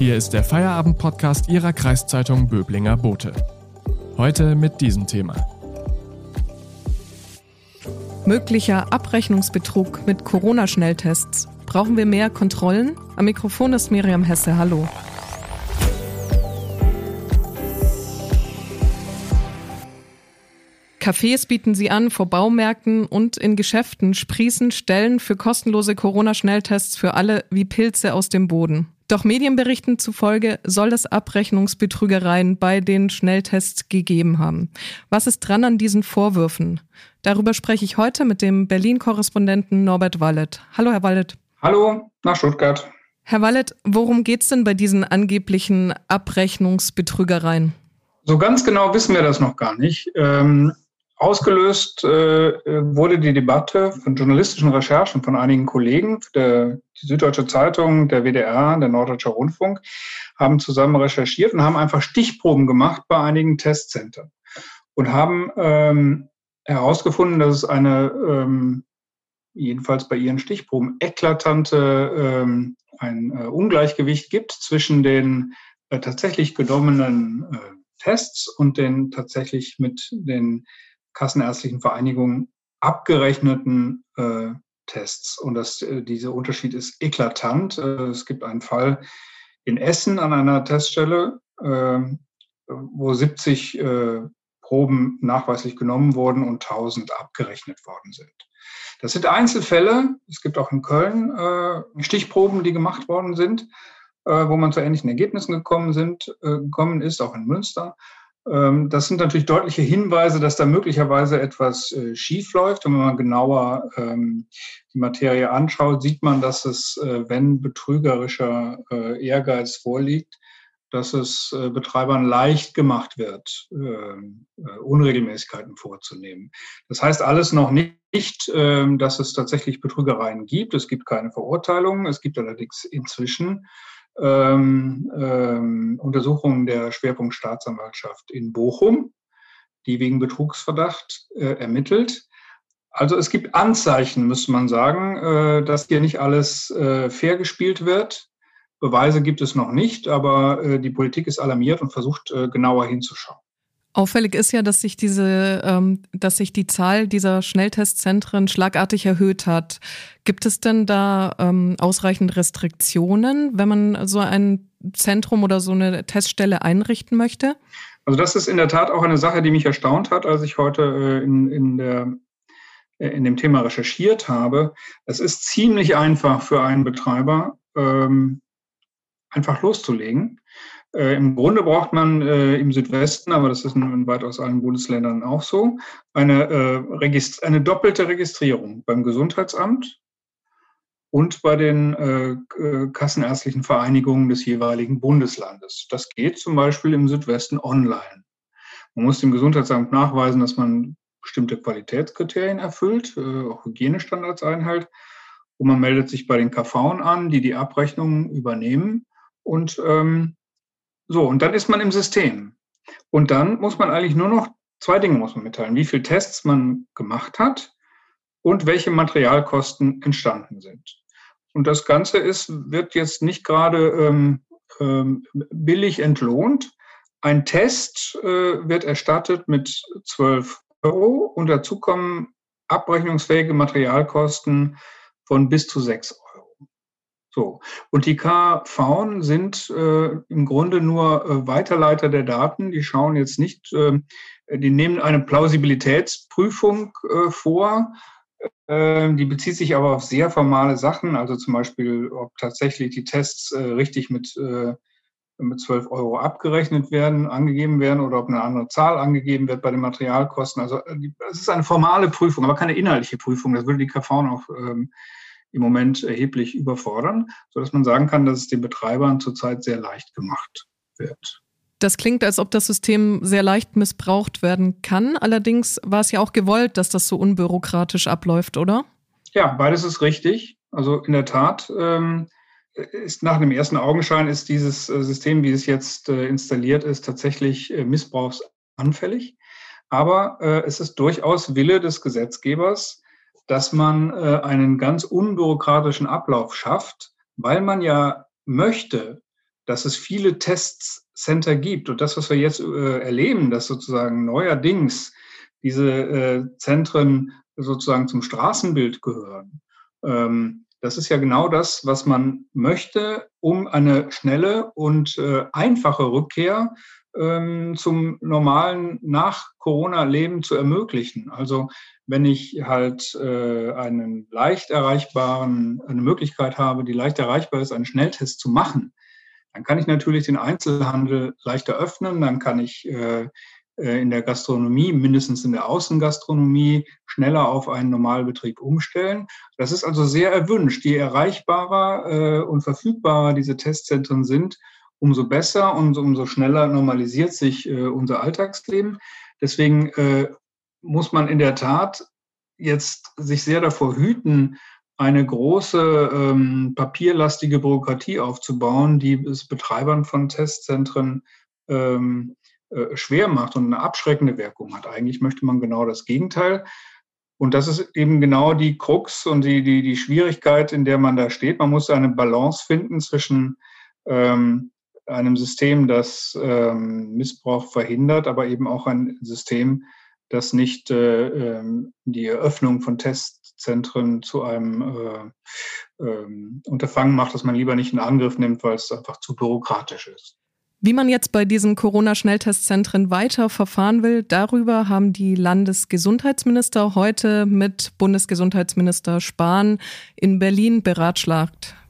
Hier ist der Feierabend-Podcast Ihrer Kreiszeitung Böblinger Bote. Heute mit diesem Thema. Möglicher Abrechnungsbetrug mit Corona-Schnelltests. Brauchen wir mehr Kontrollen? Am Mikrofon ist Miriam Hesse. Hallo. Cafés bieten sie an, vor Baumärkten und in Geschäften sprießen Stellen für kostenlose Corona-Schnelltests für alle wie Pilze aus dem Boden. Doch Medienberichten zufolge soll es Abrechnungsbetrügereien bei den Schnelltests gegeben haben. Was ist dran an diesen Vorwürfen? Darüber spreche ich heute mit dem Berlin-Korrespondenten Norbert Wallet. Hallo, Herr Wallet. Hallo, nach Stuttgart. Herr Wallet, worum geht es denn bei diesen angeblichen Abrechnungsbetrügereien? So ganz genau wissen wir das noch gar nicht. Ähm, Ausgelöst äh, wurde die Debatte von journalistischen Recherchen von einigen Kollegen, der, die Süddeutsche Zeitung, der WDR, der Norddeutsche Rundfunk, haben zusammen recherchiert und haben einfach Stichproben gemacht bei einigen Testzentren und haben ähm, herausgefunden, dass es eine, ähm, jedenfalls bei ihren Stichproben, eklatante ähm, ein äh, Ungleichgewicht gibt zwischen den äh, tatsächlich genommenen äh, Tests und den tatsächlich mit den kassenärztlichen Vereinigungen abgerechneten äh, Tests. Und das, äh, dieser Unterschied ist eklatant. Äh, es gibt einen Fall in Essen an einer Teststelle, ähm, wo 70 äh, Proben nachweislich genommen wurden und 1000 abgerechnet worden sind. Das sind Einzelfälle. Es gibt auch in Köln äh, Stichproben, die gemacht worden sind, äh, wo man zu ähnlichen Ergebnissen gekommen, sind, gekommen ist, auch in Münster. Ähm, das sind natürlich deutliche Hinweise, dass da möglicherweise etwas äh, schief läuft. Und wenn man genauer ähm, die Materie anschaut, sieht man, dass es, äh, wenn betrügerischer äh, Ehrgeiz vorliegt, dass es Betreibern leicht gemacht wird, ähm, Unregelmäßigkeiten vorzunehmen. Das heißt alles noch nicht, dass es tatsächlich Betrügereien gibt. Es gibt keine Verurteilungen. Es gibt allerdings inzwischen ähm, ähm, Untersuchungen der Schwerpunktstaatsanwaltschaft in Bochum, die wegen Betrugsverdacht äh, ermittelt. Also es gibt Anzeichen, müsste man sagen, äh, dass hier nicht alles äh, fair gespielt wird. Beweise gibt es noch nicht, aber äh, die Politik ist alarmiert und versucht äh, genauer hinzuschauen. Auffällig ist ja, dass sich diese, ähm, dass sich die Zahl dieser Schnelltestzentren schlagartig erhöht hat. Gibt es denn da ähm, ausreichend Restriktionen, wenn man so ein Zentrum oder so eine Teststelle einrichten möchte? Also das ist in der Tat auch eine Sache, die mich erstaunt hat, als ich heute äh, in, in, der, äh, in dem Thema recherchiert habe. Es ist ziemlich einfach für einen Betreiber, ähm, einfach loszulegen. Äh, Im Grunde braucht man äh, im Südwesten, aber das ist in, weitaus allen Bundesländern auch so, eine, äh, eine doppelte Registrierung beim Gesundheitsamt und bei den äh, äh, kassenärztlichen Vereinigungen des jeweiligen Bundeslandes. Das geht zum Beispiel im Südwesten online. Man muss dem Gesundheitsamt nachweisen, dass man bestimmte Qualitätskriterien erfüllt, äh, auch Hygienestandards einhält. Und man meldet sich bei den KV an, die die Abrechnungen übernehmen. Und ähm, so, und dann ist man im System. Und dann muss man eigentlich nur noch zwei Dinge muss man mitteilen. Wie viele Tests man gemacht hat und welche Materialkosten entstanden sind. Und das Ganze ist, wird jetzt nicht gerade ähm, ähm, billig entlohnt. Ein Test äh, wird erstattet mit 12 Euro und dazu kommen abrechnungsfähige Materialkosten von bis zu 6 Euro. So. Und die KV sind äh, im Grunde nur äh, Weiterleiter der Daten. Die schauen jetzt nicht, äh, die nehmen eine Plausibilitätsprüfung äh, vor. Ähm, die bezieht sich aber auf sehr formale Sachen, also zum Beispiel, ob tatsächlich die Tests äh, richtig mit, äh, mit 12 Euro abgerechnet werden, angegeben werden oder ob eine andere Zahl angegeben wird bei den Materialkosten. Also es ist eine formale Prüfung, aber keine inhaltliche Prüfung. Das würde die KV ähm, im Moment erheblich überfordern, sodass man sagen kann, dass es den Betreibern zurzeit sehr leicht gemacht wird. Das klingt, als ob das System sehr leicht missbraucht werden kann. Allerdings war es ja auch gewollt, dass das so unbürokratisch abläuft, oder? Ja, beides ist richtig. Also in der Tat ähm, ist nach dem ersten Augenschein ist dieses äh, System, wie es jetzt äh, installiert ist, tatsächlich äh, missbrauchsanfällig. Aber äh, es ist durchaus Wille des Gesetzgebers, dass man äh, einen ganz unbürokratischen Ablauf schafft, weil man ja möchte, dass es viele Testcenter gibt. Und das, was wir jetzt äh, erleben, dass sozusagen neuerdings diese äh, Zentren sozusagen zum Straßenbild gehören, ähm, das ist ja genau das, was man möchte, um eine schnelle und äh, einfache Rückkehr ähm, zum normalen Nach-Corona-Leben zu ermöglichen. Also wenn ich halt äh, einen leicht erreichbaren, eine Möglichkeit habe, die leicht erreichbar ist, einen Schnelltest zu machen, dann kann ich natürlich den Einzelhandel leichter öffnen, dann kann ich äh, äh, in der Gastronomie, mindestens in der Außengastronomie, schneller auf einen Normalbetrieb umstellen. Das ist also sehr erwünscht. Je erreichbarer äh, und verfügbarer diese Testzentren sind, umso besser und umso schneller normalisiert sich äh, unser Alltagsleben. Deswegen muss man in der Tat jetzt sich sehr davor hüten, eine große ähm, papierlastige Bürokratie aufzubauen, die es Betreibern von Testzentren ähm, äh, schwer macht und eine abschreckende Wirkung hat. Eigentlich möchte man genau das Gegenteil. Und das ist eben genau die Krux und die, die, die Schwierigkeit, in der man da steht. Man muss eine Balance finden zwischen ähm, einem System, das ähm, Missbrauch verhindert, aber eben auch ein System, das nicht äh, ähm, die Eröffnung von Testzentren zu einem äh, äh, Unterfangen macht, das man lieber nicht in Angriff nimmt, weil es einfach zu bürokratisch ist. Wie man jetzt bei diesen Corona-Schnelltestzentren weiter verfahren will, darüber haben die Landesgesundheitsminister heute mit Bundesgesundheitsminister Spahn in Berlin beratschlagt.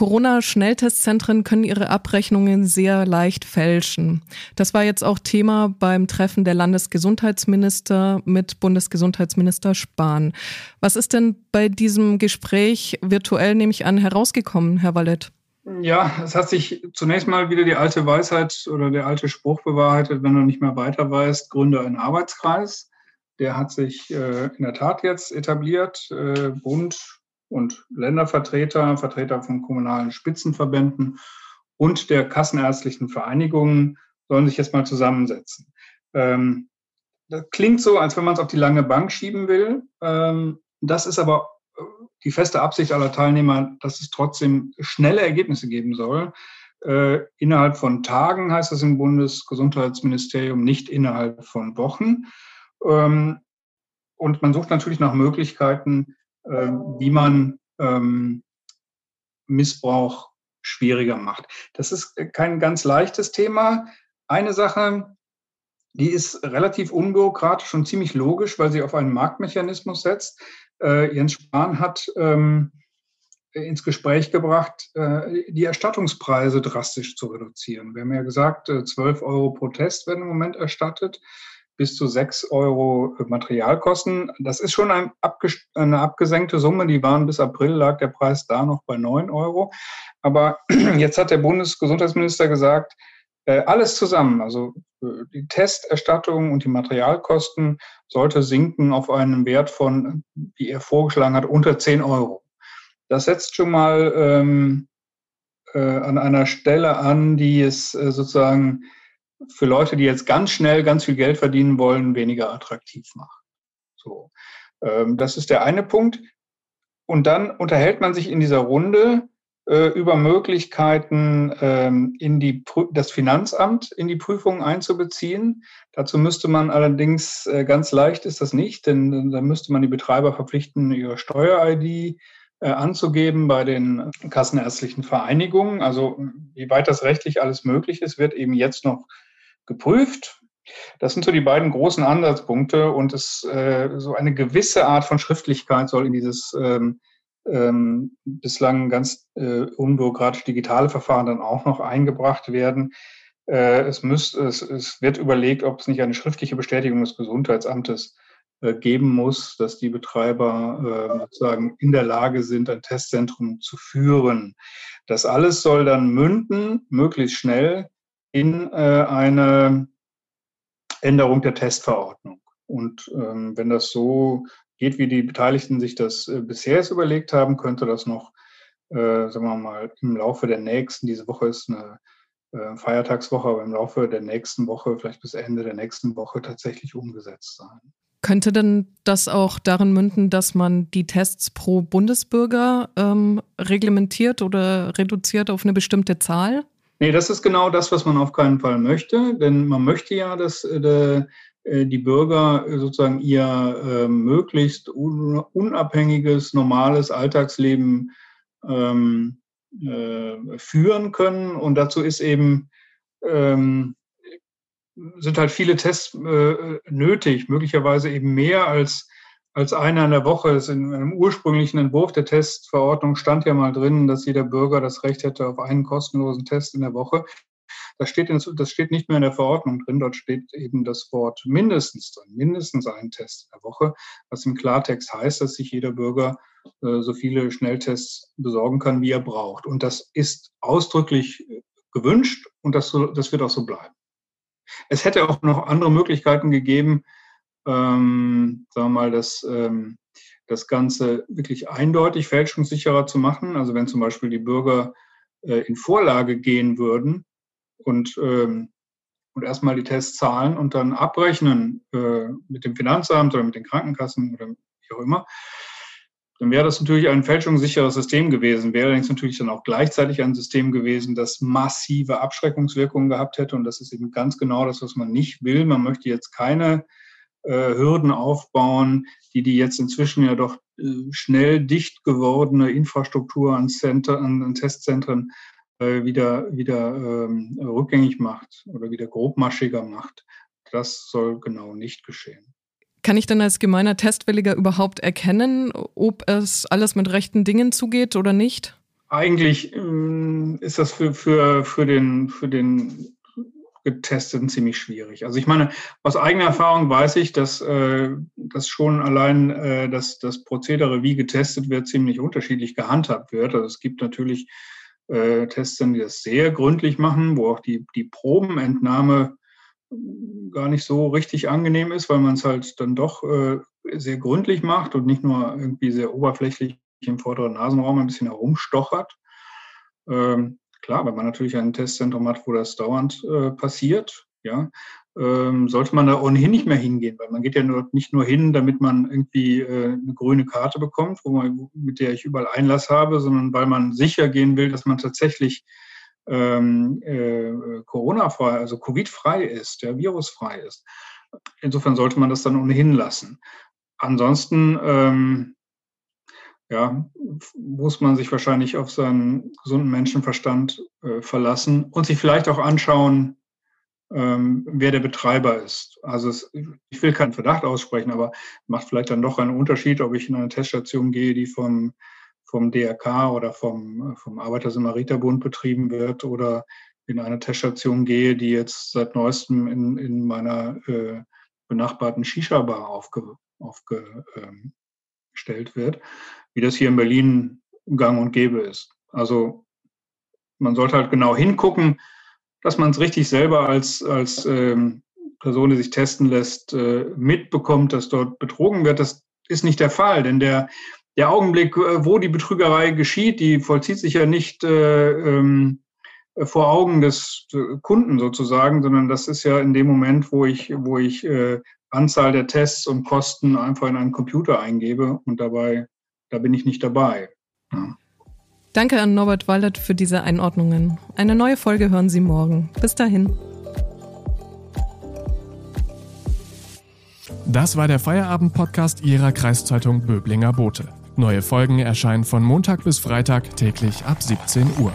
Corona-Schnelltestzentren können ihre Abrechnungen sehr leicht fälschen. Das war jetzt auch Thema beim Treffen der Landesgesundheitsminister mit Bundesgesundheitsminister Spahn. Was ist denn bei diesem Gespräch virtuell, nehme ich an, herausgekommen, Herr Wallet? Ja, es hat sich zunächst mal wieder die alte Weisheit oder der alte Spruch bewahrheitet, wenn du nicht mehr weiter weißt, gründe einen Arbeitskreis. Der hat sich äh, in der Tat jetzt etabliert. Äh, Bund und Ländervertreter, Vertreter von kommunalen Spitzenverbänden und der kassenärztlichen Vereinigungen sollen sich jetzt mal zusammensetzen. Ähm, das klingt so, als wenn man es auf die lange Bank schieben will. Ähm, das ist aber die feste Absicht aller Teilnehmer, dass es trotzdem schnelle Ergebnisse geben soll. Äh, innerhalb von Tagen heißt das im Bundesgesundheitsministerium, nicht innerhalb von Wochen. Ähm, und man sucht natürlich nach Möglichkeiten, äh, wie man ähm, Missbrauch schwieriger macht. Das ist kein ganz leichtes Thema. Eine Sache, die ist relativ unbürokratisch und ziemlich logisch, weil sie auf einen Marktmechanismus setzt äh, Jens Spahn hat ähm, ins Gespräch gebracht, äh, die Erstattungspreise drastisch zu reduzieren. Wir haben ja gesagt, äh, 12 Euro pro Test werden im Moment erstattet, bis zu 6 Euro Materialkosten. Das ist schon eine abgesenkte Summe. Die waren bis April, lag der Preis da noch bei 9 Euro. Aber jetzt hat der Bundesgesundheitsminister gesagt, äh, alles zusammen, also äh, die Testerstattung und die Materialkosten sollte sinken auf einen Wert von, wie er vorgeschlagen hat, unter 10 Euro. Das setzt schon mal ähm, äh, an einer Stelle an, die es äh, sozusagen für Leute, die jetzt ganz schnell ganz viel Geld verdienen wollen, weniger attraktiv macht. So, ähm, das ist der eine Punkt. Und dann unterhält man sich in dieser Runde äh, über Möglichkeiten, ähm, in die, das Finanzamt in die Prüfung einzubeziehen. Dazu müsste man allerdings, äh, ganz leicht ist das nicht, denn da müsste man die Betreiber verpflichten, ihre Steuer-ID äh, anzugeben bei den kassenärztlichen Vereinigungen. Also wie weit das rechtlich alles möglich ist, wird eben jetzt noch geprüft. Das sind so die beiden großen Ansatzpunkte und es äh, so eine gewisse Art von Schriftlichkeit soll in dieses ähm, ähm, bislang ganz äh, unbürokratisch digitale Verfahren dann auch noch eingebracht werden. Äh, es, müsst, es, es wird überlegt, ob es nicht eine schriftliche Bestätigung des Gesundheitsamtes äh, geben muss, dass die Betreiber äh, sozusagen in der Lage sind, ein Testzentrum zu führen. Das alles soll dann münden, möglichst schnell, in äh, eine Änderung der Testverordnung. Und ähm, wenn das so geht, wie die Beteiligten sich das äh, bisher überlegt haben, könnte das noch, äh, sagen wir mal, im Laufe der nächsten, diese Woche ist eine äh, Feiertagswoche, aber im Laufe der nächsten Woche, vielleicht bis Ende der nächsten Woche tatsächlich umgesetzt sein. Könnte denn das auch darin münden, dass man die Tests pro Bundesbürger ähm, reglementiert oder reduziert auf eine bestimmte Zahl? Nee, das ist genau das, was man auf keinen Fall möchte, denn man möchte ja, dass äh, äh die Bürger sozusagen ihr äh, möglichst un unabhängiges, normales Alltagsleben ähm, äh, führen können. Und dazu ist eben ähm, sind halt viele Tests äh, nötig, möglicherweise eben mehr als, als einer in der Woche. Das in einem ursprünglichen Entwurf der Testverordnung stand ja mal drin, dass jeder Bürger das Recht hätte auf einen kostenlosen Test in der Woche. Das steht, in, das steht nicht mehr in der Verordnung drin, dort steht eben das Wort mindestens drin, mindestens einen Test in der Woche, was im Klartext heißt, dass sich jeder Bürger äh, so viele Schnelltests besorgen kann, wie er braucht. Und das ist ausdrücklich gewünscht und das, das wird auch so bleiben. Es hätte auch noch andere Möglichkeiten gegeben, ähm, sagen wir mal, das, ähm, das Ganze wirklich eindeutig fälschungssicherer zu machen. Also wenn zum Beispiel die Bürger äh, in Vorlage gehen würden und, ähm, und erstmal die Tests zahlen und dann abrechnen äh, mit dem Finanzamt oder mit den Krankenkassen oder wie auch immer, dann wäre das natürlich ein fälschungssicheres System gewesen, wäre allerdings natürlich dann auch gleichzeitig ein System gewesen, das massive Abschreckungswirkungen gehabt hätte. Und das ist eben ganz genau das, was man nicht will. Man möchte jetzt keine Hürden aufbauen, die die jetzt inzwischen ja doch äh, schnell dicht gewordene Infrastruktur an, Center, an, an Testzentren äh, wieder, wieder ähm, rückgängig macht oder wieder grobmaschiger macht. Das soll genau nicht geschehen. Kann ich denn als gemeiner Testwilliger überhaupt erkennen, ob es alles mit rechten Dingen zugeht oder nicht? Eigentlich ähm, ist das für, für, für, den, für den Getesteten ziemlich schwierig. Also ich meine, aus eigener Erfahrung weiß ich, dass, äh, dass schon allein äh, dass das Prozedere, wie getestet wird, ziemlich unterschiedlich gehandhabt wird. Also es gibt natürlich äh, Tests, die das sehr gründlich machen, wo auch die, die Probenentnahme gar nicht so richtig angenehm ist, weil man es halt dann doch äh, sehr gründlich macht und nicht nur irgendwie sehr oberflächlich im vorderen Nasenraum ein bisschen herumstochert. Ähm, klar, wenn man natürlich ein Testzentrum hat, wo das dauernd äh, passiert, ja, ähm, sollte man da ohnehin nicht mehr hingehen, weil man geht ja nur, nicht nur hin, damit man irgendwie äh, eine grüne Karte bekommt, wo man, mit der ich überall Einlass habe, sondern weil man sicher gehen will, dass man tatsächlich ähm, äh, Corona-frei, also Covid-frei ist, ja, virusfrei ist. Insofern sollte man das dann ohnehin lassen. Ansonsten ähm, ja, muss man sich wahrscheinlich auf seinen gesunden Menschenverstand äh, verlassen und sich vielleicht auch anschauen, ähm, wer der Betreiber ist. Also es, ich will keinen Verdacht aussprechen, aber macht vielleicht dann doch einen Unterschied, ob ich in eine Teststation gehe, die vom vom DRK oder vom, vom Arbeiter-Samariter-Bund betrieben wird oder in eine Teststation gehe, die jetzt seit neuestem in, in meiner äh, benachbarten Shisha-Bar aufge, aufgestellt ähm, wird, wie das hier in Berlin gang und gäbe ist. Also man sollte halt genau hingucken, dass man es richtig selber als, als ähm, Person, die sich testen lässt, äh, mitbekommt, dass dort betrogen wird. Das ist nicht der Fall, denn der, der Augenblick, äh, wo die Betrügerei geschieht, die vollzieht sich ja nicht äh, ähm, vor Augen des äh, Kunden sozusagen, sondern das ist ja in dem Moment, wo ich, wo ich äh, Anzahl der Tests und Kosten einfach in einen Computer eingebe und dabei, da bin ich nicht dabei. Ja. Danke an Norbert Waldert für diese Einordnungen. Eine neue Folge hören Sie morgen. Bis dahin. Das war der Feierabend-Podcast Ihrer Kreiszeitung Böblinger Bote. Neue Folgen erscheinen von Montag bis Freitag täglich ab 17 Uhr.